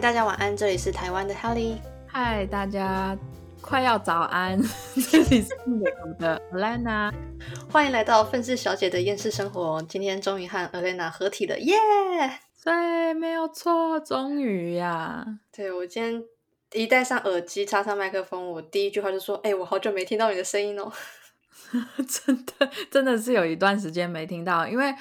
大家晚安，这里是台湾的 Helly。嗨，大家快要早安，这里是美国的 Elena 欢迎来到愤世小姐的厌世生活。今天终于和 Elena 合体了，耶！对，没有错，终于呀。对我今天一戴上耳机，插上麦克风，我第一句话就说：“哎，我好久没听到你的声音哦。”真的，真的是有一段时间没听到，因为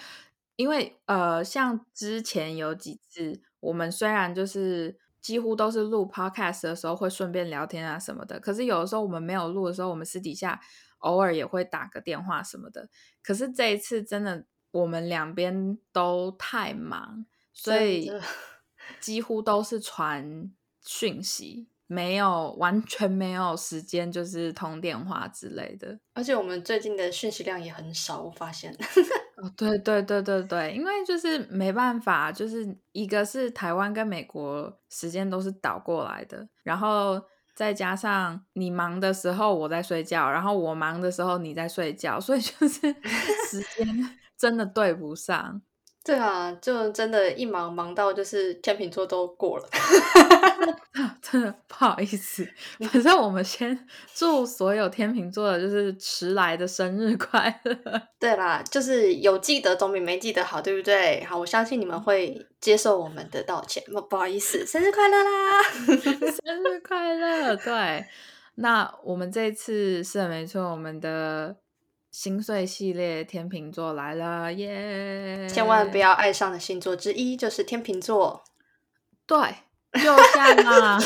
因为呃，像之前有几次。我们虽然就是几乎都是录 podcast 的时候会顺便聊天啊什么的，可是有的时候我们没有录的时候，我们私底下偶尔也会打个电话什么的。可是这一次真的我们两边都太忙，所以 几乎都是传讯息。没有，完全没有时间，就是通电话之类的。而且我们最近的讯息量也很少，我发现。哦，对对对对对，因为就是没办法，就是一个是台湾跟美国时间都是倒过来的，然后再加上你忙的时候我在睡觉，然后我忙的时候你在睡觉，所以就是 时间真的对不上。对啊，就真的，一忙忙到就是天秤座都过了，真的不好意思。反正我们先祝所有天秤座的，就是迟来的生日快乐。对啦，就是有记得总比没记得好，对不对？好，我相信你们会接受我们的道歉。不不好意思，生日快乐啦！生日快乐。对，那我们这次是没错，我们的。心碎系列天秤座来了耶！千万不要爱上的星座之一就是天秤座。对，就像啊，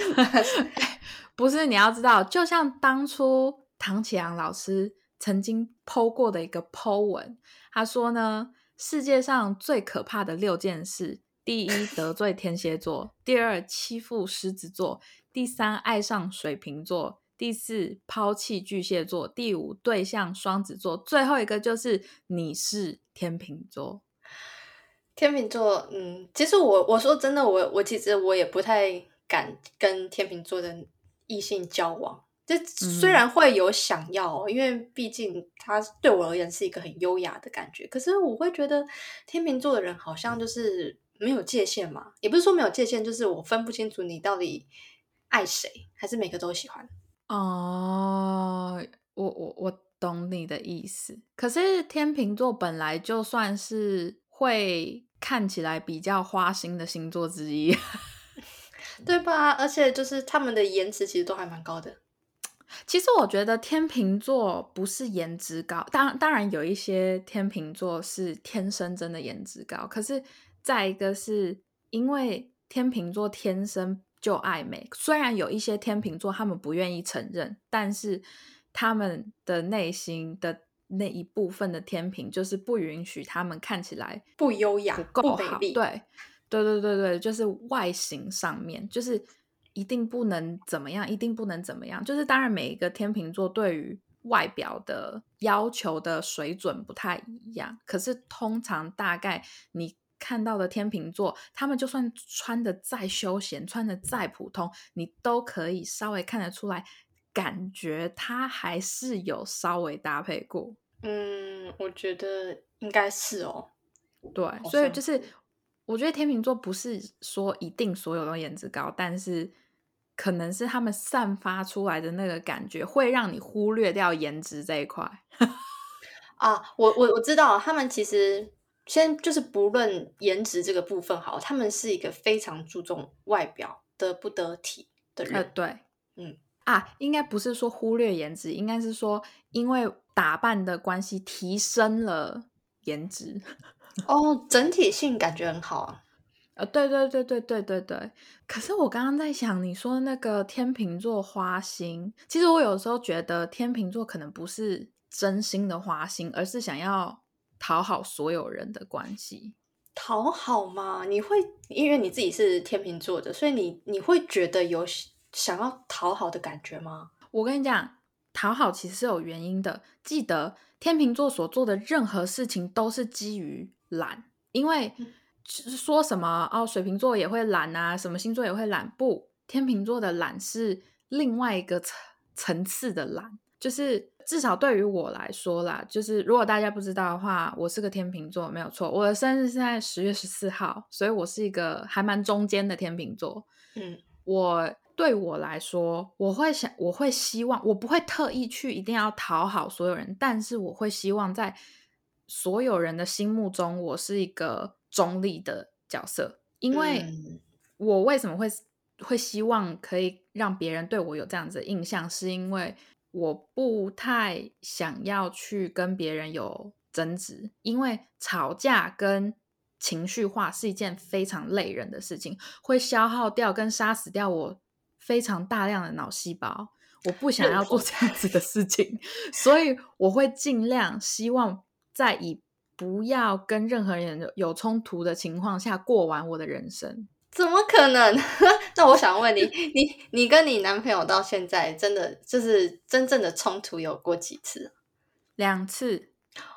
不是你要知道，就像当初唐启阳老师曾经剖过的一个剖文，他说呢，世界上最可怕的六件事：第一，得罪天蝎座；第二，欺负狮子座；第三，爱上水瓶座。第四，抛弃巨蟹座；第五，对象双子座；最后一个就是你是天秤座。天秤座，嗯，其实我我说真的，我我其实我也不太敢跟天秤座的异性交往。这虽然会有想要，因为毕竟他对我而言是一个很优雅的感觉，可是我会觉得天秤座的人好像就是没有界限嘛，也不是说没有界限，就是我分不清楚你到底爱谁，还是每个都喜欢。哦，我我我懂你的意思。可是天秤座本来就算是会看起来比较花心的星座之一，对吧？而且就是他们的颜值其实都还蛮高的。其实我觉得天秤座不是颜值高，当当然有一些天秤座是天生真的颜值高。可是再一个是因为天秤座天生。就爱美，虽然有一些天秤座他们不愿意承认，但是他们的内心的那一部分的天平就是不允许他们看起来不优雅、不够好。对，对，对，对，对，就是外形上面就是一定不能怎么样，一定不能怎么样。就是当然，每一个天秤座对于外表的要求的水准不太一样，可是通常大概你。看到的天秤座，他们就算穿的再休闲，穿的再普通，你都可以稍微看得出来，感觉他还是有稍微搭配过。嗯，我觉得应该是哦。对，所以就是我觉得天秤座不是说一定所有都颜值高，但是可能是他们散发出来的那个感觉，会让你忽略掉颜值这一块。啊，我我我知道，他们其实。先就是不论颜值这个部分好，他们是一个非常注重外表的不得体的人。对，嗯啊，应该不是说忽略颜值，应该是说因为打扮的关系提升了颜值。哦，整体性感觉很好啊。呃，对对对对对对对。可是我刚刚在想，你说那个天秤座花心，其实我有时候觉得天秤座可能不是真心的花心，而是想要。讨好所有人的关系，讨好吗？你会因为你自己是天秤座的，所以你你会觉得有想要讨好的感觉吗？我跟你讲，讨好其实是有原因的。记得天秤座所做的任何事情都是基于懒，因为说什么哦，水瓶座也会懒啊，什么星座也会懒，不，天秤座的懒是另外一个层层次的懒，就是至少对于我来说啦，就是如果大家不知道的话，我是个天秤座，没有错。我的生日是在十月十四号，所以我是一个还蛮中间的天秤座。嗯，我对我来说，我会想，我会希望，我不会特意去一定要讨好所有人，但是我会希望在所有人的心目中，我是一个中立的角色。因为我为什么会会希望可以让别人对我有这样子的印象，是因为我不太想要去跟别人有争执，因为吵架跟情绪化是一件非常累人的事情，会消耗掉跟杀死掉我非常大量的脑细胞。我不想要做这样子的事情，所以我会尽量希望在以不要跟任何人有冲突的情况下过完我的人生。怎么可能？那我想问你，你你跟你男朋友到现在真的就是真正的冲突有过几次？两次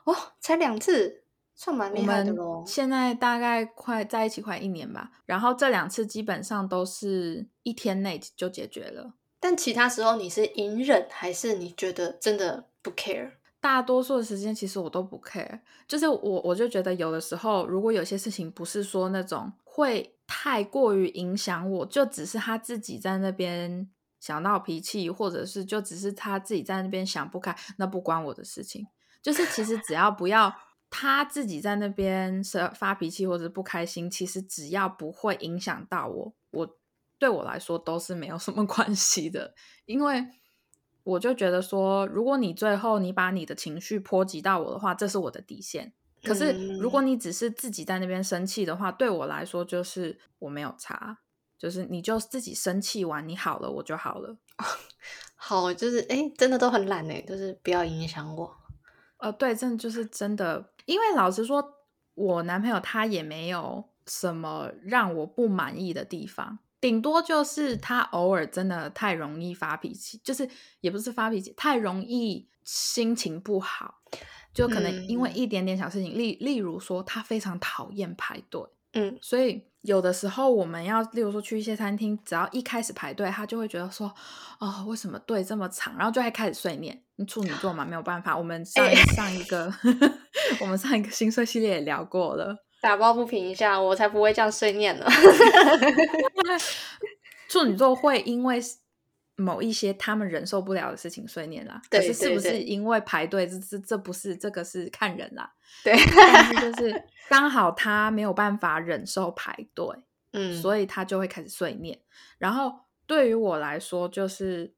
哦，才两次，算蛮厉害的喽。现在大概快在一起快一年吧，然后这两次基本上都是一天内就解决了。但其他时候你是隐忍，还是你觉得真的不 care？大多数的时间其实我都不 care，就是我我就觉得有的时候，如果有些事情不是说那种会。太过于影响我，就只是他自己在那边想闹脾气，或者是就只是他自己在那边想不开，那不关我的事情。就是其实只要不要他自己在那边是发脾气或者不开心，其实只要不会影响到我，我对我来说都是没有什么 关系的。因为我就觉得说，如果你最后你把你的情绪波及到我的话，这是我的底线。可是，如果你只是自己在那边生气的话，对我来说就是我没有差，就是你就自己生气完，你好了我就好了。好，就是哎，真的都很懒哎，就是不要影响我。呃，对，真的就是真的，因为老实说，我男朋友他也没有什么让我不满意的地方，顶多就是他偶尔真的太容易发脾气，就是也不是发脾气，太容易心情不好。就可能因为一点点小事情，例例如说他非常讨厌排队，嗯，所以有的时候我们要，例如说去一些餐厅，只要一开始排队，他就会觉得说，哦，为什么队这么长？然后就会开始碎念。处女座嘛，没有办法。我们上 上一个，我们上一个星座系列也聊过了，打抱不平一下，我才不会这样碎念呢。处女座会因为。某一些他们忍受不了的事情碎念啦，可是是不是因为排队？这这这不是这个是看人啦。对，但是就 是刚好他没有办法忍受排队，嗯，所以他就会开始碎念。然后对于我来说，就是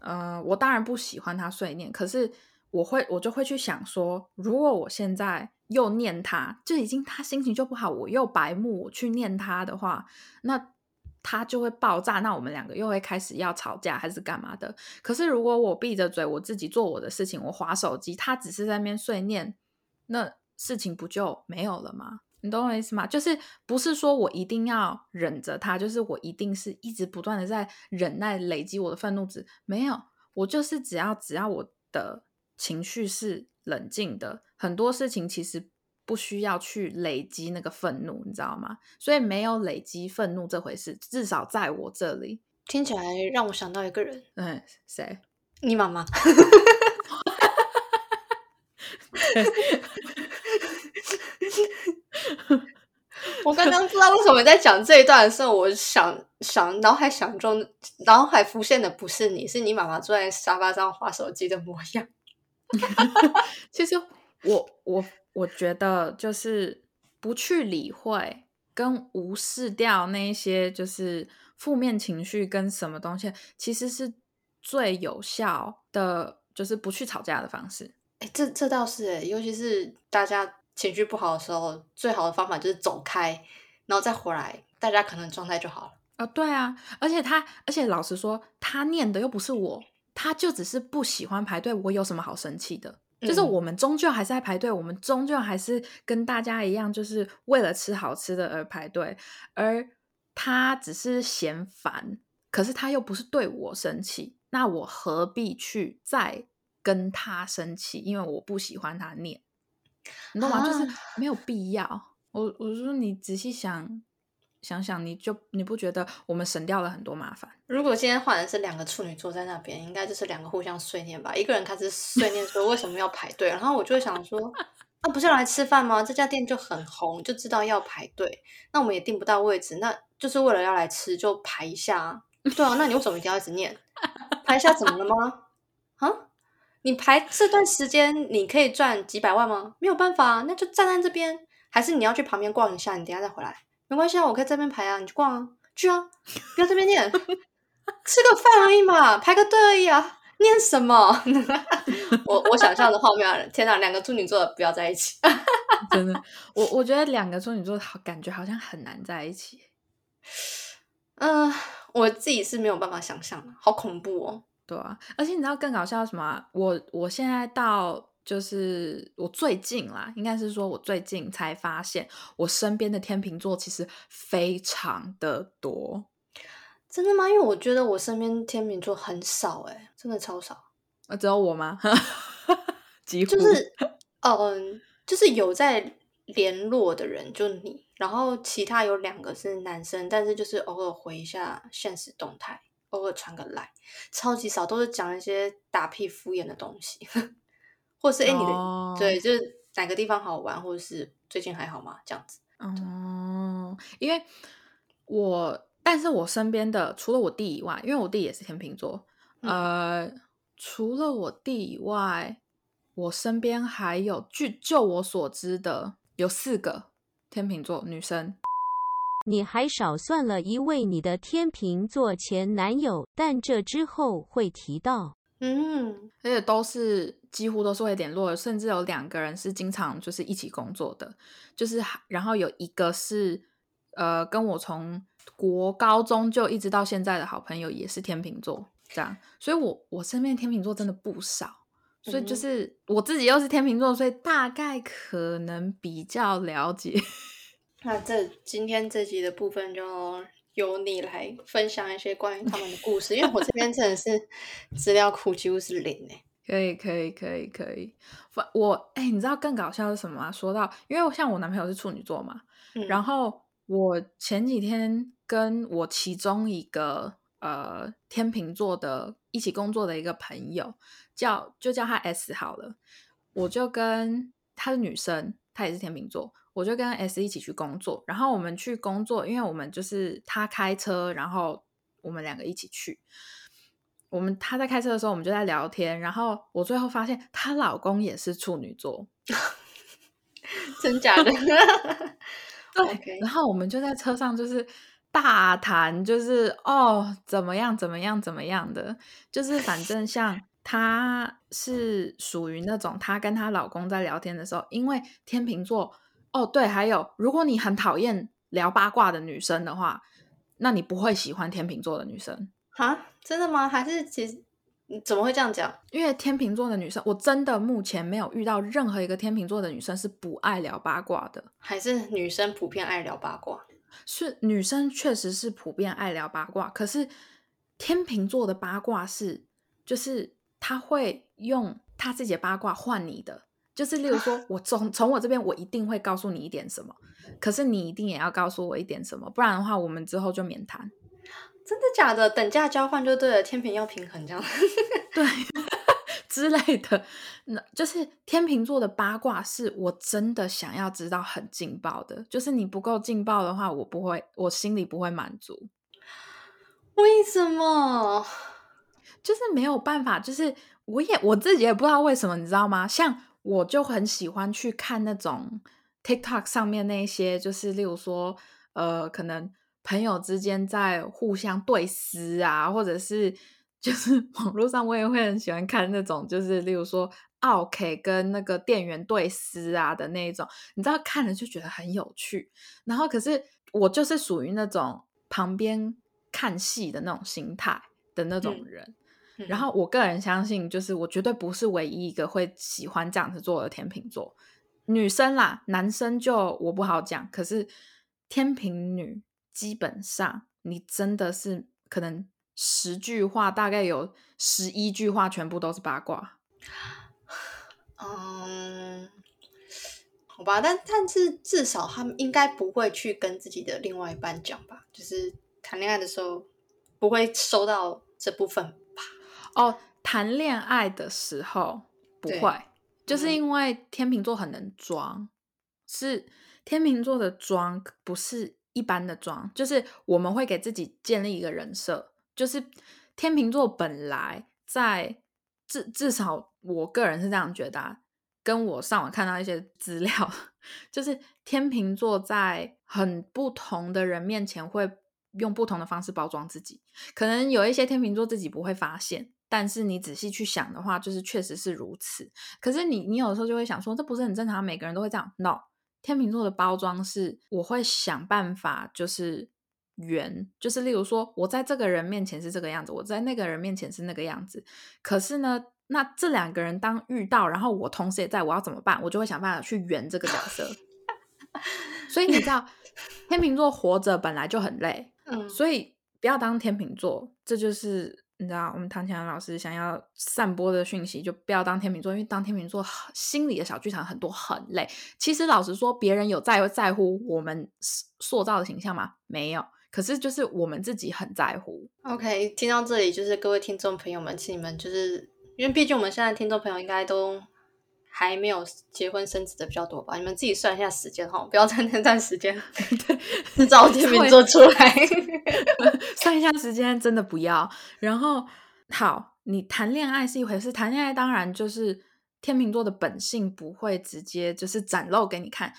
呃，我当然不喜欢他碎念，可是我会我就会去想说，如果我现在又念他，就已经他心情就不好，我又白目我去念他的话，那。他就会爆炸，那我们两个又会开始要吵架还是干嘛的？可是如果我闭着嘴，我自己做我的事情，我划手机，他只是在那边碎念，那事情不就没有了吗？你懂我意思吗？就是不是说我一定要忍着他，就是我一定是一直不断的在忍耐累积我的愤怒值，没有，我就是只要只要我的情绪是冷静的，很多事情其实。不需要去累积那个愤怒，你知道吗？所以没有累积愤怒这回事，至少在我这里听起来让我想到一个人。嗯，谁？你妈妈。我刚刚不知道为什么在讲这一段的时候，我想想脑海想中脑海浮现的不是你，是你妈妈坐在沙发上划手机的模样。其实我我。我觉得就是不去理会跟无视掉那些就是负面情绪跟什么东西，其实是最有效的，就是不去吵架的方式。哎，这这倒是哎，尤其是大家情绪不好的时候，最好的方法就是走开，然后再回来，大家可能状态就好了。啊，对啊，而且他，而且老实说，他念的又不是我，他就只是不喜欢排队，我有什么好生气的？就是我们终究还是在排队，我们终究还是跟大家一样，就是为了吃好吃的而排队。而他只是嫌烦，可是他又不是对我生气，那我何必去再跟他生气？因为我不喜欢他念，你懂吗？就是没有必要。我我说你仔细想，想想，你就你不觉得我们省掉了很多麻烦？如果今天换的是两个处女座在那边，应该就是两个互相碎念吧。一个人开始碎念说为什么要排队，然后我就会想说，那不是来吃饭吗？这家店就很红，就知道要排队，那我们也订不到位置，那就是为了要来吃就排一下。对啊，那你为什么一定要一直念？排一下怎么了吗？啊？你排这段时间你可以赚几百万吗？没有办法，那就站在这边，还是你要去旁边逛一下，你等下再回来。没关系啊，我可以这边排啊，你去逛啊，去啊，不要这边念，吃个饭而已嘛，排个队而已啊，念什么？我我想象的画面，天哪，两个处女座不要在一起，真的，我我觉得两个处女座好，感觉好像很难在一起。嗯，我自己是没有办法想象的，好恐怖哦。对啊，而且你知道更搞笑什么？我我现在到。就是我最近啦，应该是说我最近才发现，我身边的天秤座其实非常的多。真的吗？因为我觉得我身边天秤座很少，哎，真的超少。啊，只有我吗？几乎就是，嗯，就是有在联络的人就你，然后其他有两个是男生，但是就是偶尔回一下现实动态，偶尔传个来，超级少，都是讲一些打屁敷衍的东西。或是哎，你的对，就是哪个地方好玩，或者是最近还好吗？这样子哦，因为我，但是我身边的除了我弟以外，因为我弟也是天秤座，呃，除了我弟以外，我身边还有，据就我所知的，有四个天秤座女生。你还少算了一位你的天秤座前男友，但这之后会提到。嗯，而且都是几乎都是会联络，甚至有两个人是经常就是一起工作的，就是然后有一个是呃跟我从国高中就一直到现在的好朋友，也是天秤座这样，所以我我身边天秤座真的不少，所以就是我自己又是天秤座，所以大概可能比较了解。那这今天这集的部分就。由你来分享一些关于他们的故事，因为我这边真的是资料库几乎是零诶。可以，可以，可以，可以。我哎，你知道更搞笑是什么吗？说到，因为像我男朋友是处女座嘛，然后我前几天跟我其中一个呃天秤座的一起工作的一个朋友，叫就叫他 S 好了，我就跟他是女生，她也是天秤座。我就跟 S 一起去工作，然后我们去工作，因为我们就是他开车，然后我们两个一起去。我们她在开车的时候，我们就在聊天，然后我最后发现她老公也是处女座，真假的？对。然后我们就在车上就是大谈，就是哦怎么样怎么样怎么样的，就是反正像她是属于那种，她跟她老公在聊天的时候，因为天秤座。哦，对，还有，如果你很讨厌聊八卦的女生的话，那你不会喜欢天秤座的女生啊？真的吗？还是其实怎么会这样讲？因为天秤座的女生，我真的目前没有遇到任何一个天秤座的女生是不爱聊八卦的，还是女生普遍爱聊八卦？是女生确实是普遍爱聊八卦，可是天秤座的八卦是，就是他会用他自己的八卦换你的。就是，例如说，我从从我这边，我一定会告诉你一点什么，可是你一定也要告诉我一点什么，不然的话，我们之后就免谈。真的假的？等价交换就对了，天平要平衡这样。对，之类的。那就是天秤座的八卦，是我真的想要知道很劲爆的。就是你不够劲爆的话，我不会，我心里不会满足。为什么？就是没有办法。就是我也我自己也不知道为什么，你知道吗？像。我就很喜欢去看那种 TikTok 上面那些，就是例如说，呃，可能朋友之间在互相对撕啊，或者是就是 网络上我也会很喜欢看那种，就是例如说奥 K 跟那个店员对撕啊的那一种，你知道看了就觉得很有趣。然后可是我就是属于那种旁边看戏的那种心态的那种人。然后我个人相信，就是我绝对不是唯一一个会喜欢这样子做的天秤座女生啦，男生就我不好讲。可是天秤女基本上，你真的是可能十句话大概有十一句话全部都是八卦。嗯，好吧，但但是至少他们应该不会去跟自己的另外一半讲吧，就是谈恋爱的时候不会收到这部分吧？哦，谈恋爱的时候不会，就是嗯因为天秤座很能装，是天秤座的装不是一般的妆，就是我们会给自己建立一个人设，就是天秤座本来在至至少我个人是这样觉得、啊，跟我上网看到一些资料，就是天秤座在很不同的人面前会用不同的方式包装自己，可能有一些天秤座自己不会发现，但是你仔细去想的话，就是确实是如此。可是你你有的时候就会想说，这不是很正常，每个人都会这样？No，天秤座的包装是我会想办法，就是圆，就是例如说，我在这个人面前是这个样子，我在那个人面前是那个样子。可是呢，那这两个人当遇到，然后我同时也在，我要怎么办？我就会想办法去圆这个角色。所以你知道，天秤座活着本来就很累，嗯，所以不要当天秤座，这就是你知道我们唐强老师想要散播的讯息，就不要当天秤座，因为当天秤座心里的小剧场很多，很累。其实老实说，别人有在在乎我们塑造的形象吗？没有。可是就是我们自己很在乎，OK，听到这里，就是各位听众朋友们，请你们就是因为毕竟我们现在听众朋友应该都还没有结婚生子的比较多吧，你们自己算一下时间哈，不要在那段时间制造天秤座出来。算一下时间，真的不要。然后好，你谈恋爱是一回事，谈恋爱当然就是天秤座的本性不会直接就是展露给你看，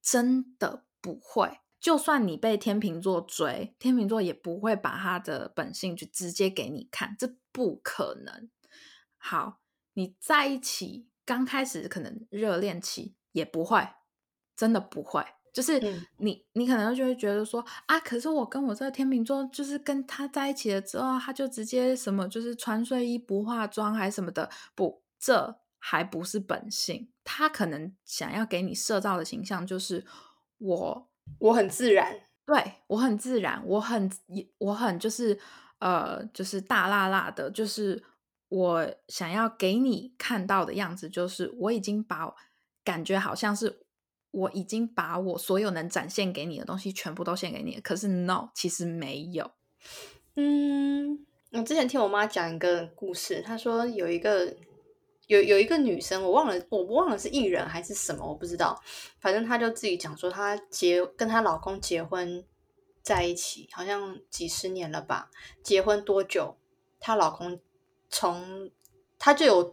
真的不会。就算你被天秤座追，天秤座也不会把他的本性就直接给你看，这不可能。好，你在一起刚开始可能热恋期也不会，真的不会。就是嗯你，你可能就会觉得说啊，可是我跟我这个天秤座，就是跟他在一起了之后，他就直接什么，就是穿睡衣不化妆还是什么的，不，这还不是本性。他可能想要给你设造的形象就是我我很自然，对我很自然，我很我很就是呃，就是大辣辣的，就是我想要给你看到的样子，就是我已经把感觉好像是我已经把我所有能展现给你的东西全部都献给你了，可是 no，其实没有。嗯，我之前听我妈讲一个故事，她说有一个有有一个女生，我忘了，我忘了是艺人还是什么，我不知道。反正她就自己讲说，她结跟她老公结婚在一起，好像几十年了吧。结婚多久？她老公从她就有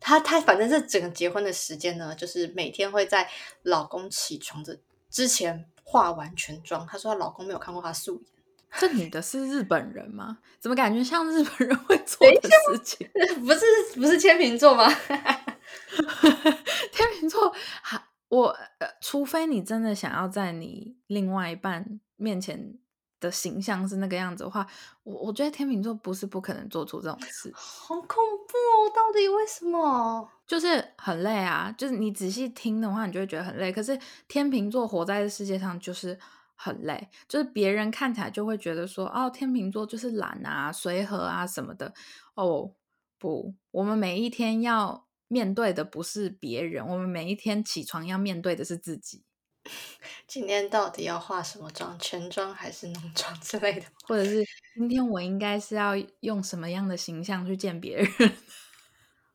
她她反正这整个结婚的时间呢，就是每天会在老公起床的之前化完全妆。她说她老公没有看过她素颜。这女的是日本人吗？怎么感觉像日本人会做的事情？不是不是天秤座吗？天秤座，还我呃，除非你真的想要在你另外一半面前的形象是那个样子的话，我我觉得天秤座不是不可能做出这种事，好恐怖哦！到底为什么？就是很累啊。就是你仔细听的话，你就会觉得很累。可是天秤座活在这世界上就是很累，就是别人看起来就会觉得说，哦，天秤座就是懒啊、随和啊什么的。哦，不，我们每一天要面对的不是别人，我们每一天起床要面对的是自己，今天到底要化什么妆？全妆还是浓妆之类的？或者是今天我应该是要用什么样的形象去见别人。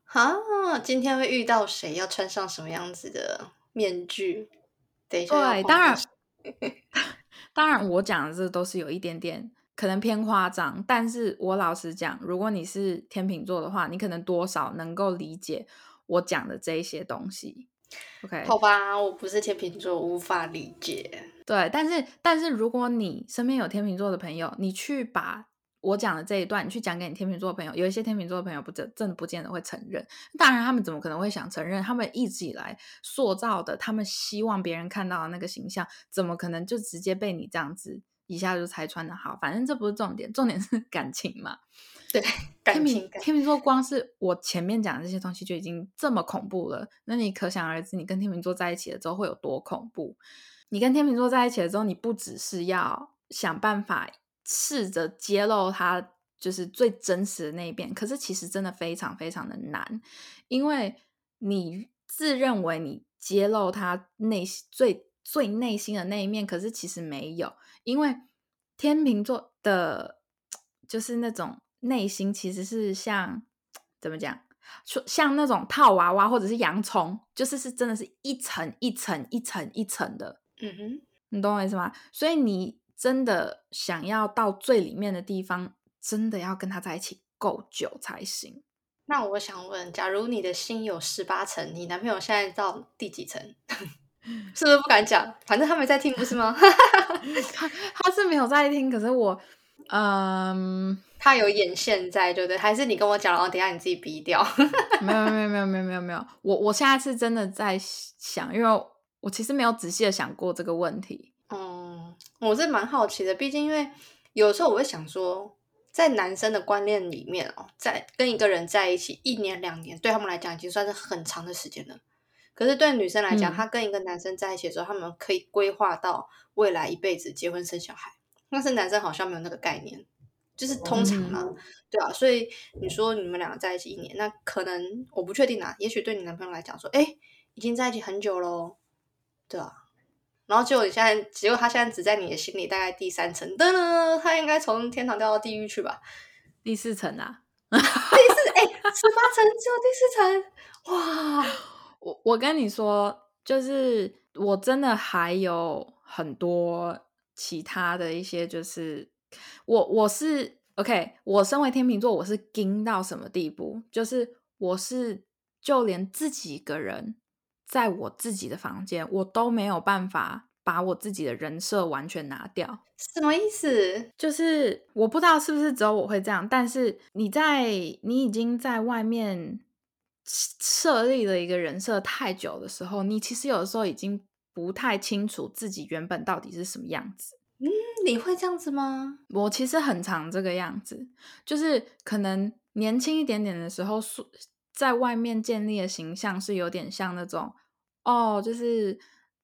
啊，今天会遇到谁？要穿上什么样子的面具？等一下对，当然妆，当然，我讲的这都是有一点点可能偏夸张，但是我老实讲，如果你是天秤座的话，你可能多少能够理解我讲的这一些东西。OK，好吧，我不是天秤座，无法理解。对，但是但是如果你身边有天秤座的朋友，你去把我讲的这一段，你去讲给你天秤座的朋友，有一些天秤座的朋友不真真的不见得会承认。当然，他们怎么可能会想承认？他们一直以来塑造的，他们希望别人看到的那个形象，怎么可能就直接被你这样子一下就拆穿的好？反正这不是重点，重点是感情嘛。对，天秤天秤座光是我前面讲的这些东西就已经这么恐怖了，那你可想而知，你跟天秤座在一起了之后会有多恐怖？你跟天秤座在一起了之后，你不只是要想办法试着揭露他就是最真实的那一面，可是其实真的非常非常的难，因为你自认为你揭露他内心最最内心的那一面，可是其实没有，因为天秤座的，就是那种内心其实是像怎么讲，说像那种套娃娃或者是洋葱，就是是真的是一层一层一层一层的，嗯哼，你懂我意思吗？所以你真的想要到最里面的地方，真的要跟他在一起够久才行。那我想问，假如你的心有十八层，你男朋友现在到第几层？是不是不敢讲？反正他没在听，不是吗？他他是没有在听，可是我，嗯，他有眼线在，对不对？还是你跟我讲，然后等下你自己逼掉？没有没有没有没有没有没有，我我现在是真的在想，因为我其实没有仔细的想过这个问题。嗯，我是蛮好奇的，毕竟因为有时候我会想说。在男生的观念里面哦，在跟一个人在一起一年两年，对他们来讲已经算是很长的时间了。可是对女生来讲，她跟一个男生在一起的时候，他们可以规划到未来一辈子结婚生小孩。但是男生好像没有那个概念，就是通常嘛，对啊。所以你说你们两个在一起一年，那可能我不确定啊。也许对你男朋友来讲说，哎，已经在一起很久喽，对啊。然后结果你现在，结果他现在只在你的心里大概第三层，噔噔，他应该从天堂掉到地狱去吧？第四层啊，第四哎，十八层只有第四层，哇！我我跟你说，就是我真的还有很多其他的一些，就是我我是 OK，我身为天秤座，我是惊到什么地步？就是我是就连自己一个人。在我自己的房间，我都没有办法把我自己的人设完全拿掉。什么意思？就是我不知道是不是只有我会这样。但是你在你已经在外面设立了一个人设太久的时候，你其实有的时候已经不太清楚自己原本到底是什么样子。嗯，你会这样子吗？我其实很常这个样子，就是可能年轻一点点的时候在外面建立的形象是有点像那种哦，就是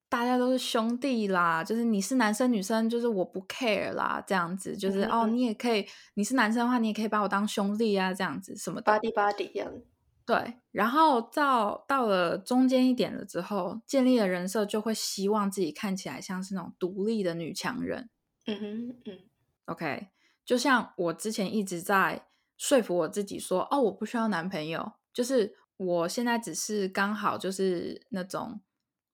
大家都是兄弟啦，就是你是男生女生，就是我不 care 啦，这样子，就是哦，你也可以，你是男生的话，你也可以把我当兄弟啊，这样子什么的，body body 这样。对，然后到到了中间一点了之后，建立了人设就会希望自己看起来像是那种独立的女强人。嗯哼，嗯，OK，就像我之前一直在说服我自己说，哦，我不需要男朋友。就是我现在只是刚好就是那种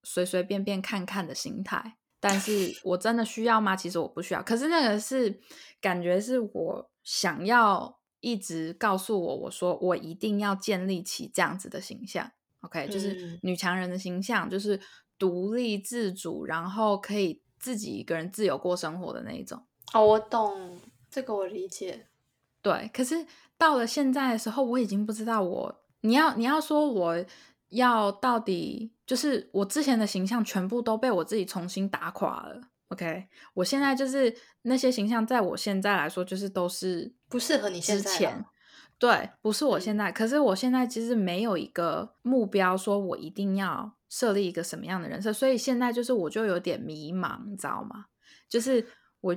随随便便看看的心态，但是我真的需要吗？其实我不需要。可是那个是感觉是我想要一直告诉我，我说我一定要建立起这样子的形象。OK，就是女强人的形象，就是独立自主，然后可以自己一个人自由过生活的那一种。哦，我懂这个，我理解。对，可是到了现在的时候，我已经不知道我。你要你要说我要到底就是我之前的形象全部都被我自己重新打垮了，OK？我现在就是那些形象，在我现在来说就是都是不适合你现在，对，不是我现在。可是我现在其实没有一个目标，说我一定要设立一个什么样的人设，所以现在就是我就有点迷茫，你知道吗？就是我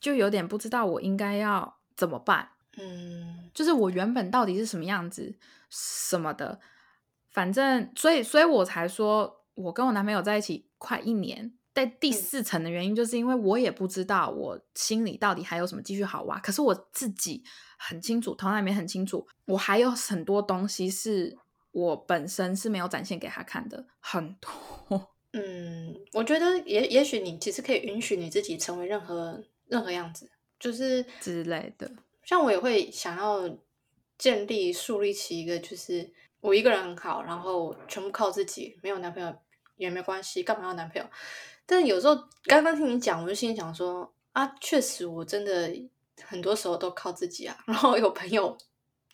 就有点不知道我应该要怎么办。嗯，就是我原本到底是什么样子什么的，反正所以所以我才说，我跟我男朋友在一起快一年，在第四层的原因，就是因为我也不知道我心里到底还有什么继续好挖，可是我自己很清楚，头脑里面很清楚，我还有很多东西是我本身是没有展现给他看的，很多。嗯，我觉得也也许你其实可以允许你自己成为任何任何样子，就是之类的。像我也会想要建立、树立起一个，就是我一个人很好，然后全部靠自己，没有男朋友也没关系，干嘛要男朋友？但有时候刚刚听你讲，我就心里想说啊，确实我真的很多时候都靠自己啊，然后有朋友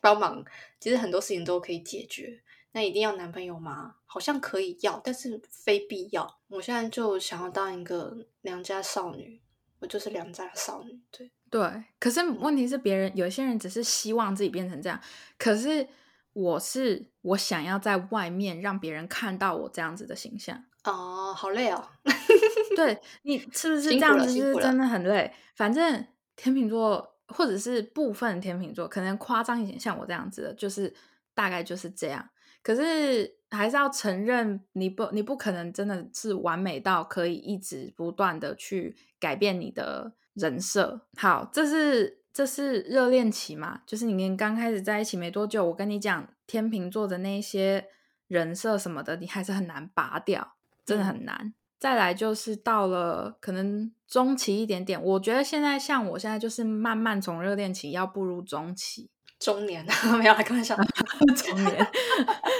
帮忙，其实很多事情都可以解决。那一定要男朋友吗？好像可以要，但是非必要。我现在就想要当一个良家少女，我就是良家少女，对。对，可是问题是，别人有些人只是希望自己变成这样，可是我是我想要在外面让别人看到我这样子的形象哦，好累哦。对你是不是这样子？是真的很累。反正天秤座或者是部分天秤座，可能夸张一点，像我这样子的，就是大概就是这样。可是还是要承认，你不你不可能真的是完美到可以一直不断的去改变你的人设。好，这是这是热恋期嘛？就是你跟刚开始在一起没多久，我跟你讲，天秤座的那些人设什么的，你还是很难拔掉，真的很难。再来就是到了可能中期一点点，我觉得现在像我现在就是慢慢从热恋期要步入中期。中年 没有来开玩笑，中年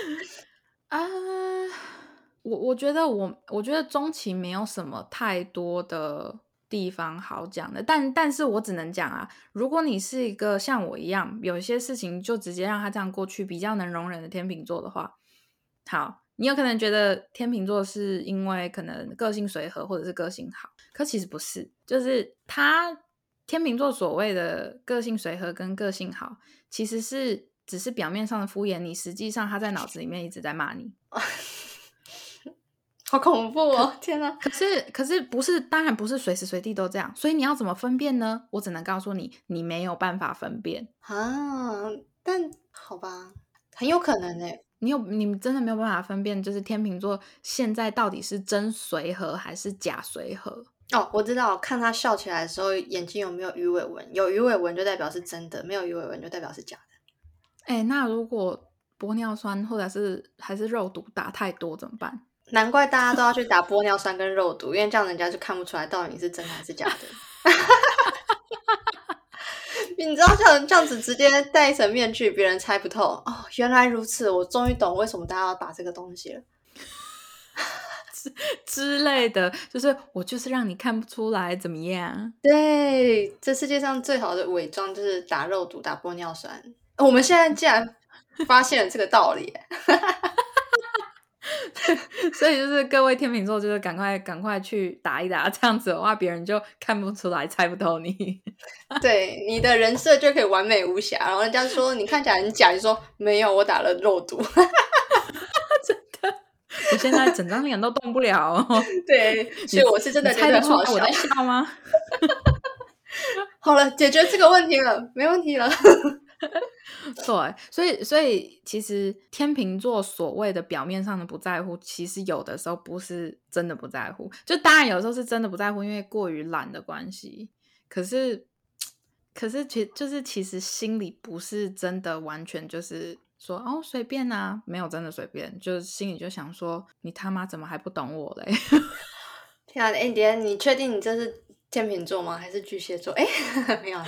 啊，我我觉得我我觉得中期没有什么太多的地方好讲的，但但是我只能讲啊，如果你是一个像我一样，有一些事情就直接让他这样过去，比较能容忍的天秤座的话，好，你有可能觉得天秤座是因为可能个性随和或者是个性好，可其实不是，就是他。天秤座所谓的个性随和跟个性好，其实是只是表面上的敷衍你，实际上他在脑子里面一直在骂你，好恐怖哦！天哪！可是可是不是，当然不是随时随地都这样，所以你要怎么分辨呢？我只能告诉你，你没有办法分辨啊。但好吧，很有可能呢。你有你真的没有办法分辨，就是天秤座现在到底是真随和还是假随和。哦，我知道，看他笑起来的时候，眼睛有没有鱼尾纹？有鱼尾纹就代表是真的，没有鱼尾纹就代表是假的。哎，那如果玻尿酸或者是还是肉毒打太多怎么办？难怪大家都要去打玻尿酸跟肉毒，因为这样人家就看不出来到底你是真的还是假的。你知道，像这样子直接戴一层面具，别人猜不透。哦，原来如此，我终于懂为什么大家要打这个东西了。之类的，就是我就是让你看不出来怎么样？对，这世界上最好的伪装就是打肉毒、打玻尿酸。我们现在竟然发现了这个道理，所以就是各位天秤座，就是赶快赶快去打一打，这样子的话，别人就看不出来、猜不透你。对，你的人设就可以完美无瑕。然后人家说你看起来很假，你说没有，我打了肉毒。真的我现在整张脸都动不了。对，所以我是真的觉得好我在笑吗？好了，解决这个问题了，没问题了。对，所以所以其实天秤座所谓的表面上的不在乎，其实有的时候不是真的不在乎，就当然有时候是真的不在乎，因为过于懒的关系。可是可是其就是其实心里不是真的完全就是。说哦，随便呐，没有真的随便，就是心里就想说，你他妈怎么还不懂我嘞？天啊，你确定你这是天秤座吗？还是巨蟹座？哎，没有。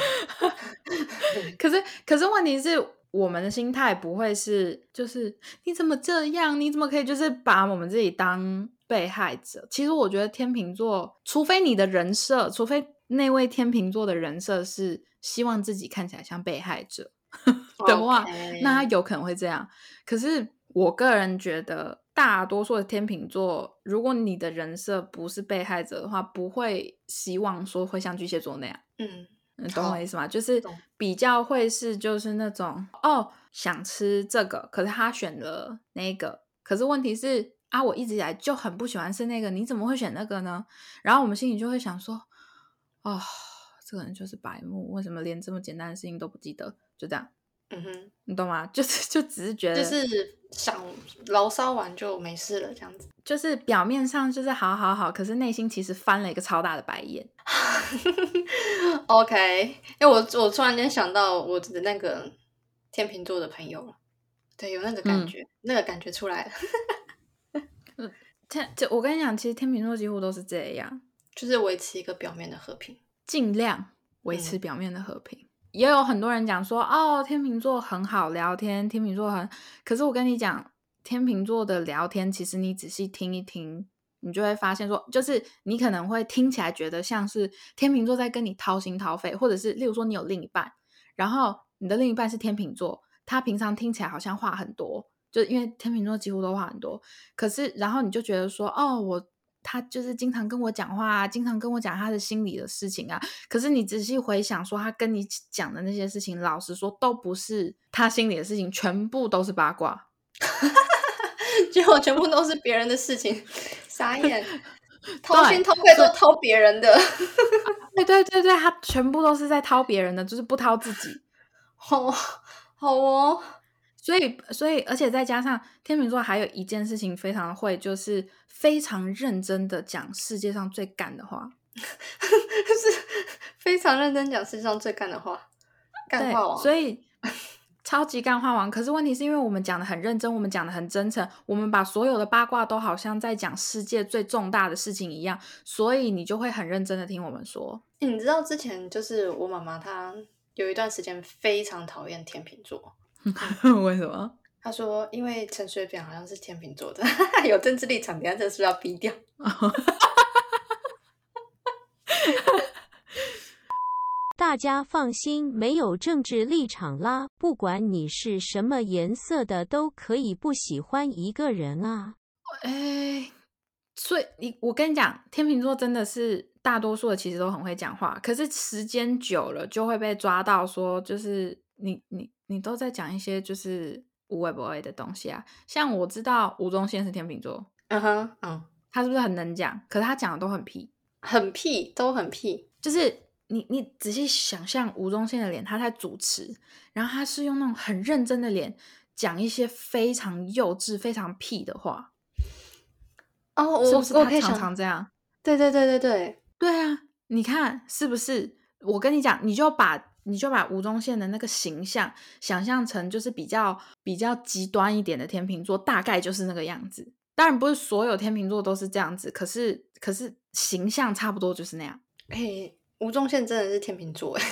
可是，可是问题是，我们的心态不会是，就是你怎么这样？你怎么可以就是把我们自己当被害者？其实我觉得天秤座，除非你的人设，除非那位天秤座的人设是希望自己看起来像被害者。的话，那他有可能会这样。可是我个人觉得，大多数的天秤座，如果你的人设不是被害者的话，不会希望说会像巨蟹座那样。嗯，你懂我意思吗？就是比较会是就是那种哦，想吃这个，可是他选了那个。可是问题是啊，我一直以来就很不喜欢吃那个，你怎么会选那个呢？然后我们心里就会想说，哦，这个人就是白目，为什么连这么简单的事情都不记得？就这样，嗯哼，你懂吗？就是就只是觉得，就是想牢骚完就没事了，这样子。就是表面上就是好好好，可是内心其实翻了一个超大的白眼。OK，因为我我突然间想到我的那个天秤座的朋友了，对，有那个感觉，那个感觉出来了。嗯，天，就我跟你讲，其实天秤座几乎都是这样，就是维持一个表面的和平，尽量维持表面的和平。也有很多人讲说，哦，天秤座很好聊天，天秤座很……可是我跟你讲，天秤座的聊天，其实你仔细听一听，你就会发现说，就是你可能会听起来觉得像是天秤座在跟你掏心掏肺，或者是例如说你有另一半，然后你的另一半是天秤座，他平常听起来好像话很多，就因为天秤座几乎都话很多，可是然后你就觉得说，哦，我。他就是经常跟我讲话啊，经常跟我讲他的心里的事情啊。可是你仔细回想，说他跟你讲的那些事情，老实说都不是他心里的事情，全部都是八卦，结果全部都是别人的事情，傻眼，偷心偷肺都偷别人的。对对对对，他全部都是在掏别人的，就是不掏自己。好，好哦。所以，所以，而且再加上天秤座还有一件事情非常会，就是非常认真的讲世界上最干的话，是非常认真讲世界上最干的话，干话王。所以超级干话王。可是问题是因为我们讲的很认真，我们讲的很真诚，我们把所有的八卦都好像在讲世界最重大的事情一样，所以你就会很认真的听我们说。你知道之前就是我妈妈她有一段时间非常讨厌天秤座。为什么？他说：“因为陈水扁好像是天秤座的，有政治立场，等下这是不是要逼掉？” 大家放心，没有政治立场啦。不管你是什么颜色的，都可以不喜欢一个人啊。哎，所以你我跟你讲，天秤座真的是大多数的其实都很会讲话，可是时间久了就会被抓到说，就是你你。你都在讲一些就是无谓不谓的东西啊，像我知道吴宗宪是天秤座，嗯哼，嗯，他是不是很能讲？可是他讲的都很屁，很屁，都很屁。就是你你仔细想象吴宗宪的脸，他在主持，然后他是用那种很认真的脸讲一些非常幼稚、非常屁的话。哦，我我常常这样。对对对对对对啊！你看是不是？我跟你讲，你就把。你就把吴宗宪的那个形象想象成就是比较比较极端一点的天秤座，大概就是那个样子。当然不是所有天秤座都是这样子，可是可是形象差不多就是那样。哎，吴宗宪真的是天秤座哎，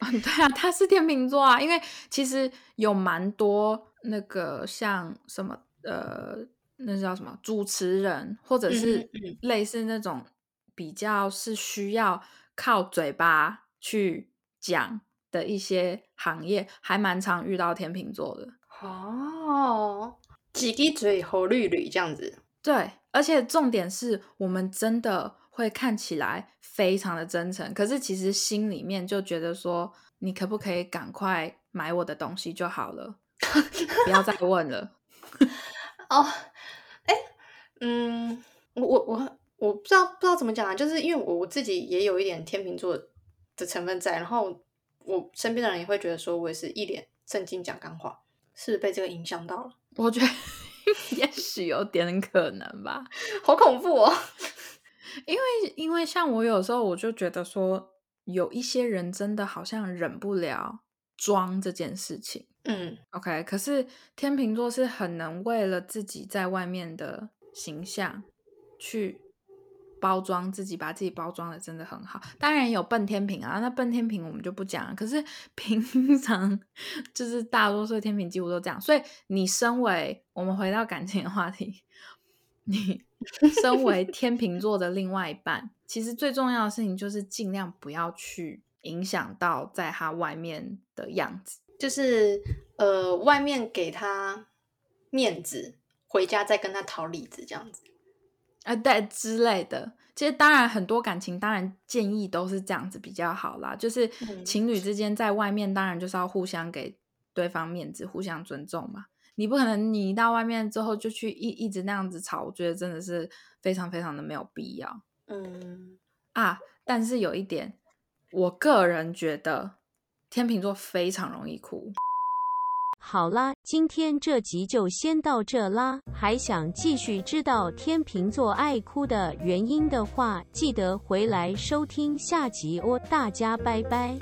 对啊，他是天秤座啊。因为其实有蛮多那个像什么呃，那叫什么主持人，或者是类似那种比较是需要靠嘴巴去。讲的一些行业还蛮常遇到天秤座的哦，几滴嘴猴绿绿这样子。对，而且重点是我们真的会看起来非常的真诚，可是其实心里面就觉得说，你可不可以赶快买我的东西就好了，不要再问了。哦，哎，嗯，我我我我不知道不知道怎么讲啊，就是因为我我自己也有一点天秤座。的成分在，然后我身边的人也会觉得说，我也是一脸正经讲干话，是被这个影响到了。我觉得 也许有点可能吧，好恐怖哦。因为因为像我有时候我就觉得说，有一些人真的好像忍不了装这件事情。嗯，OK，可是天秤座是很能为了自己在外面的形象去。包装自己，把自己包装的真的很好。当然有笨天平啊，那笨天平我们就不讲。可是 平常就是大多数天平几乎都这样。所以你身为我们回到感情的话题，你 身为天平座的另外一半，其实最重要的事情就是尽量不要去影响到在他外面的样子，就是呃，外面给他面子，回家再跟他讨里子这样子。啊，对之类的，其实当然很多感情，当然建议都是这样子比较好啦。就是情侣之间在外面，当然就是要互相给对方面子，互相尊重嘛。你不可能你到外面之后就去一一直那样子吵，我觉得真的是非常非常的没有必要。嗯啊，但是有一点，我个人觉得天秤座非常容易哭。好啦，今天这集就先到这啦。还想继续知道天秤座爱哭的原因的话，记得回来收听下集哦。大家拜拜。